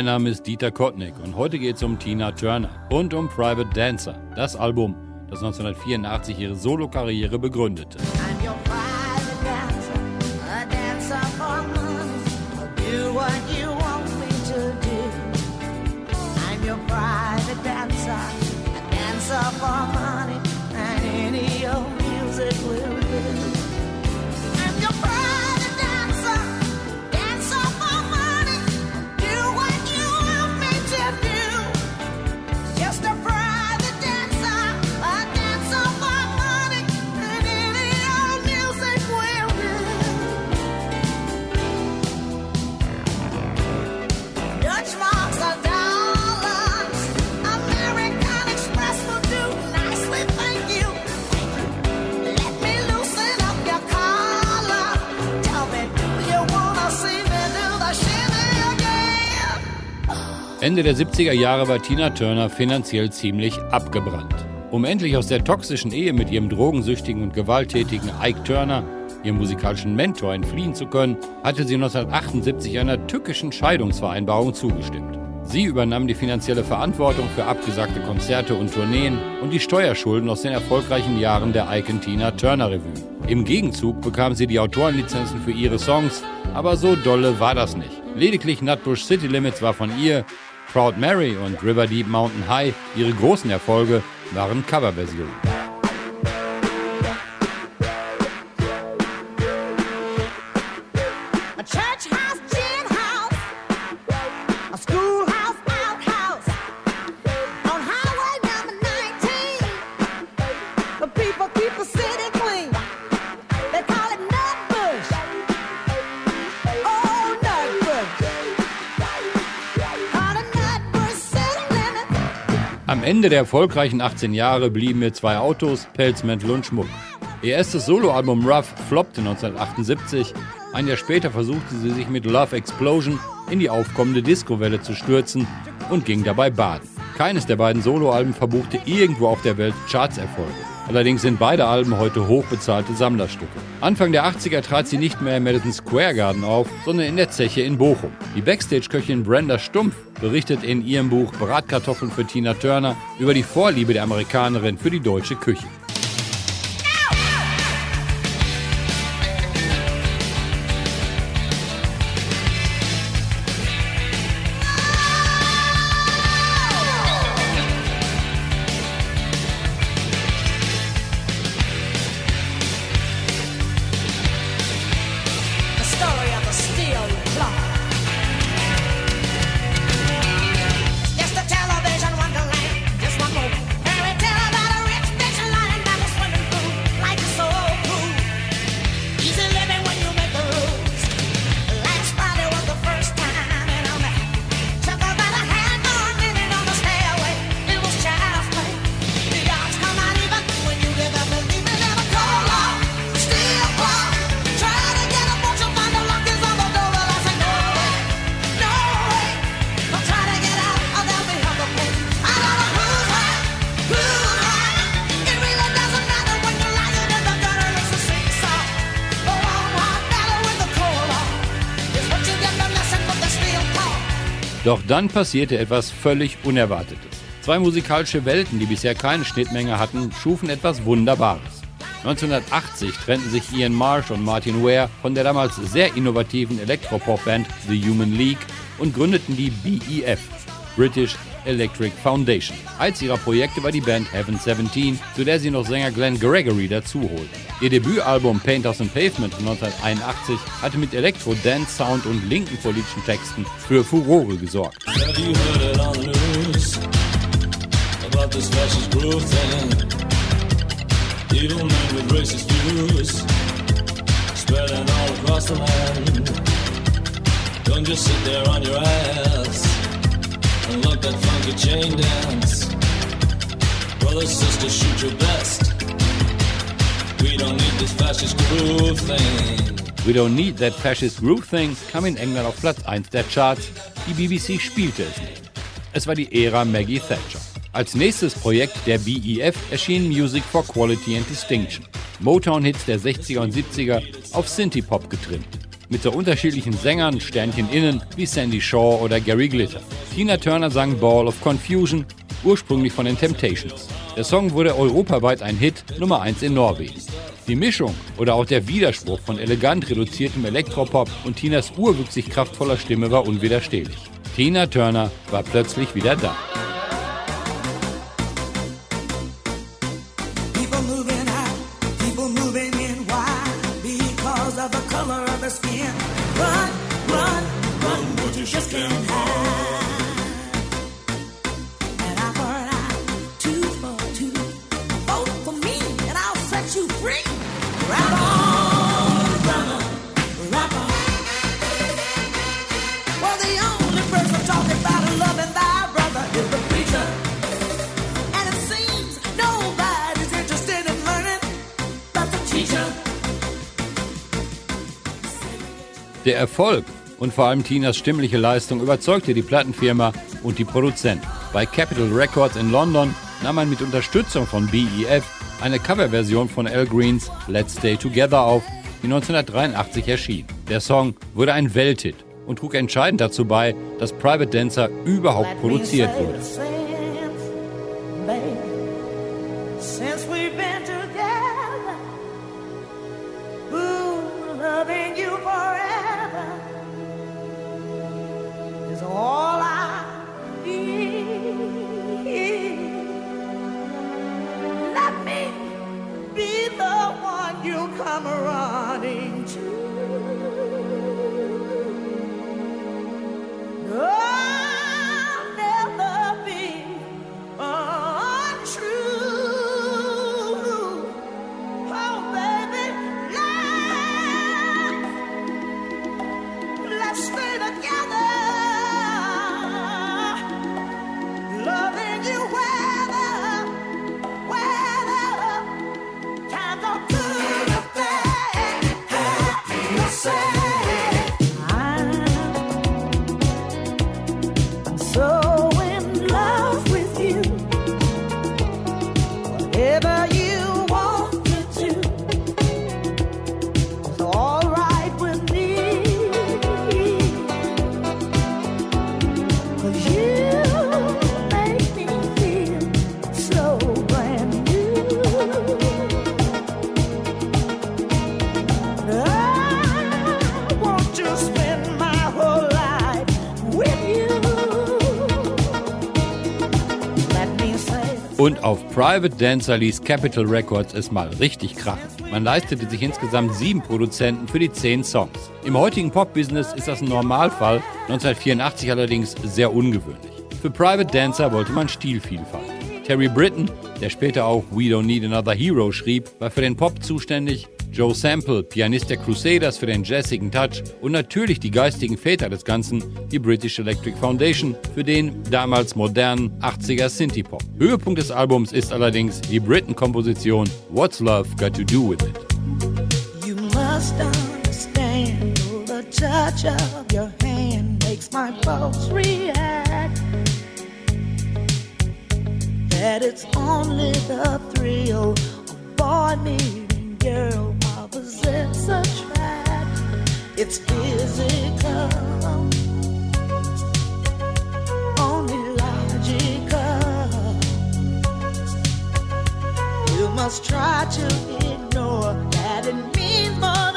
Mein Name ist Dieter Kottnick und heute geht es um Tina Turner und um Private Dancer, das Album, das 1984 ihre Solokarriere begründete. Ende der 70er Jahre war Tina Turner finanziell ziemlich abgebrannt. Um endlich aus der toxischen Ehe mit ihrem drogensüchtigen und gewalttätigen Ike Turner, ihrem musikalischen Mentor, entfliehen zu können, hatte sie 1978 einer tückischen Scheidungsvereinbarung zugestimmt. Sie übernahm die finanzielle Verantwortung für abgesagte Konzerte und Tourneen und die Steuerschulden aus den erfolgreichen Jahren der Ike Tina Turner Revue. Im Gegenzug bekam sie die Autorenlizenzen für ihre Songs, aber so dolle war das nicht. Lediglich Nutbush City Limits war von ihr Proud Mary und River Deep Mountain High, ihre großen Erfolge, waren Coverversionen. Am Ende der erfolgreichen 18 Jahre blieben mir zwei Autos, Pelzmäntel und Schmuck. Ihr erstes Soloalbum Rough floppte 1978. Ein Jahr später versuchte sie sich mit Love Explosion in die aufkommende Discowelle zu stürzen und ging dabei baden. Keines der beiden Soloalben verbuchte irgendwo auf der Welt Chartserfolge. Allerdings sind beide Alben heute hochbezahlte Sammlerstücke. Anfang der 80er trat sie nicht mehr im Madison Square Garden auf, sondern in der Zeche in Bochum. Die Backstage-Köchin Brenda Stumpf berichtet in ihrem Buch Bratkartoffeln für Tina Turner über die Vorliebe der Amerikanerin für die deutsche Küche. Dann passierte etwas völlig Unerwartetes. Zwei musikalische Welten, die bisher keine Schnittmenge hatten, schufen etwas Wunderbares. 1980 trennten sich Ian Marsh und Martin Ware von der damals sehr innovativen Elektropop-Band The Human League und gründeten die BEF, British Electric Foundation. Eins ihrer Projekte war die Band Heaven 17, zu der sie noch Sänger Glenn Gregory dazu holten. Ihr Debütalbum Painters and Pavement von 1981 hatte mit Elektro, Dance, Sound und linken politischen Texten für Furore gesorgt. Don't just sit there on your ass and love that funky chain dance. Brothers, sisters, shoot your best. We don't need this fascist groove thing. We Don't Need That Fascist Groove Thing kam in England auf Platz 1 der Charts. Die BBC spielte es nicht. Es war die Ära Maggie Thatcher. Als nächstes Projekt der BEF erschien Music for Quality and Distinction. Motown-Hits der 60er und 70er auf Synthie-Pop getrimmt. Mit so unterschiedlichen Sängern, Sternchen innen wie Sandy Shaw oder Gary Glitter. Tina Turner sang Ball of Confusion, ursprünglich von den Temptations. Der Song wurde europaweit ein Hit, Nummer 1 in Norwegen. Die Mischung oder auch der Widerspruch von elegant reduziertem Elektropop und Tinas urwüchsig kraftvoller Stimme war unwiderstehlich. Tina Turner war plötzlich wieder da. Der Erfolg und vor allem Tinas stimmliche Leistung überzeugte die Plattenfirma und die Produzenten. Bei Capitol Records in London nahm man mit Unterstützung von BEF eine Coverversion von Al Greens Let's Stay Together auf, die 1983 erschien. Der Song wurde ein Welthit und trug entscheidend dazu bei, dass Private Dancer überhaupt produziert wurde. I'm running to Und auf Private Dancer ließ Capitol Records es mal richtig krachen. Man leistete sich insgesamt sieben Produzenten für die zehn Songs. Im heutigen Pop-Business ist das ein Normalfall, 1984 allerdings sehr ungewöhnlich. Für Private Dancer wollte man Stilvielfalt. Terry Britton, der später auch We Don't Need Another Hero schrieb, war für den Pop zuständig Joe Sample, Pianist der Crusaders für den jazzigen Touch und natürlich die geistigen Väter des Ganzen, die British Electric Foundation, für den damals modernen 80er Synthie-Pop. Höhepunkt des Albums ist allerdings die Britten-Komposition What's Love Got to Do With It. You must understand the touch of your hand makes my pulse react. That it's only the thrill of boy meeting girl opposites attract. It's physical, only logical. You must try to ignore that it means more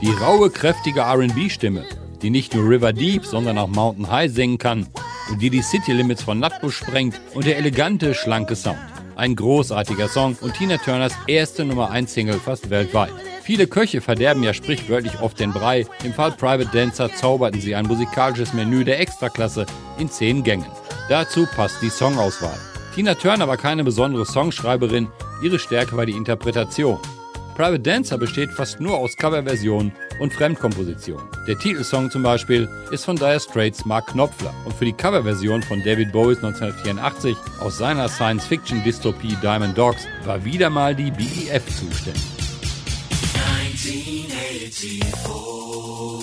Die raue, kräftige RB-Stimme, die nicht nur River Deep, sondern auch Mountain High singen kann und die die City Limits von Nutbush sprengt und der elegante, schlanke Sound. Ein großartiger Song und Tina Turners erste Nummer 1 Single fast weltweit. Viele Köche verderben ja sprichwörtlich oft den Brei. Im Fall Private Dancer zauberten sie ein musikalisches Menü der Extraklasse in zehn Gängen. Dazu passt die Songauswahl. Tina Turner war keine besondere Songschreiberin, ihre Stärke war die Interpretation. Private Dancer besteht fast nur aus Coverversionen und Fremdkompositionen. Der Titelsong zum Beispiel ist von Dire Straits Mark Knopfler und für die Coverversion von David Bowies 1984 aus seiner Science-Fiction-Dystopie Diamond Dogs war wieder mal die BEF zuständig. 1984.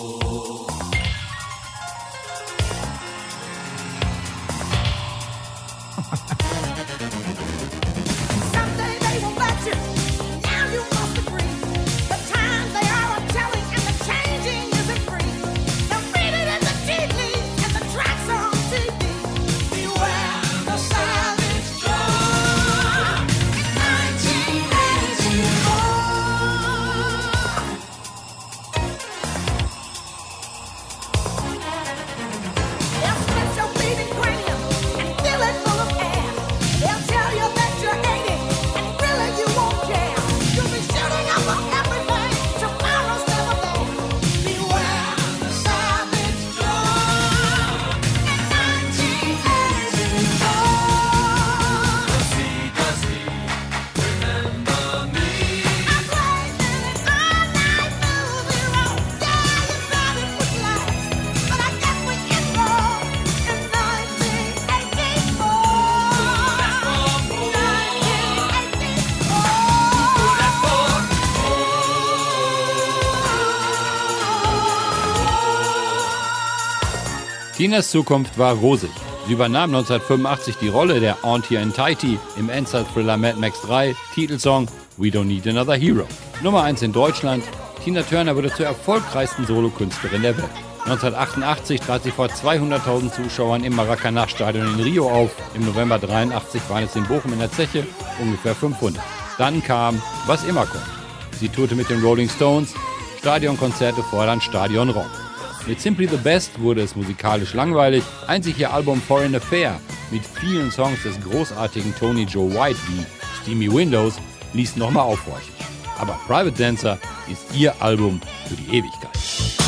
Tinas Zukunft war rosig. Sie übernahm 1985 die Rolle der Auntie Entirety im Endzeit-Thriller Mad Max 3, Titelsong We Don't Need Another Hero. Nummer 1 in Deutschland, Tina Turner wurde zur erfolgreichsten Solokünstlerin der Welt. 1988 trat sie vor 200.000 Zuschauern im Maracanã-Stadion in Rio auf. Im November 83 waren es in Bochum in der Zeche ungefähr 500. Dann kam, was immer kommt. Sie tourte mit den Rolling Stones, Stadionkonzerte fordern Stadionrock. Mit Simply the Best wurde es musikalisch langweilig. Einzig ihr Album Foreign Affair mit vielen Songs des großartigen Tony Joe White wie Steamy Windows ließ nochmal aufhorchen. Aber Private Dancer ist ihr Album für die Ewigkeit.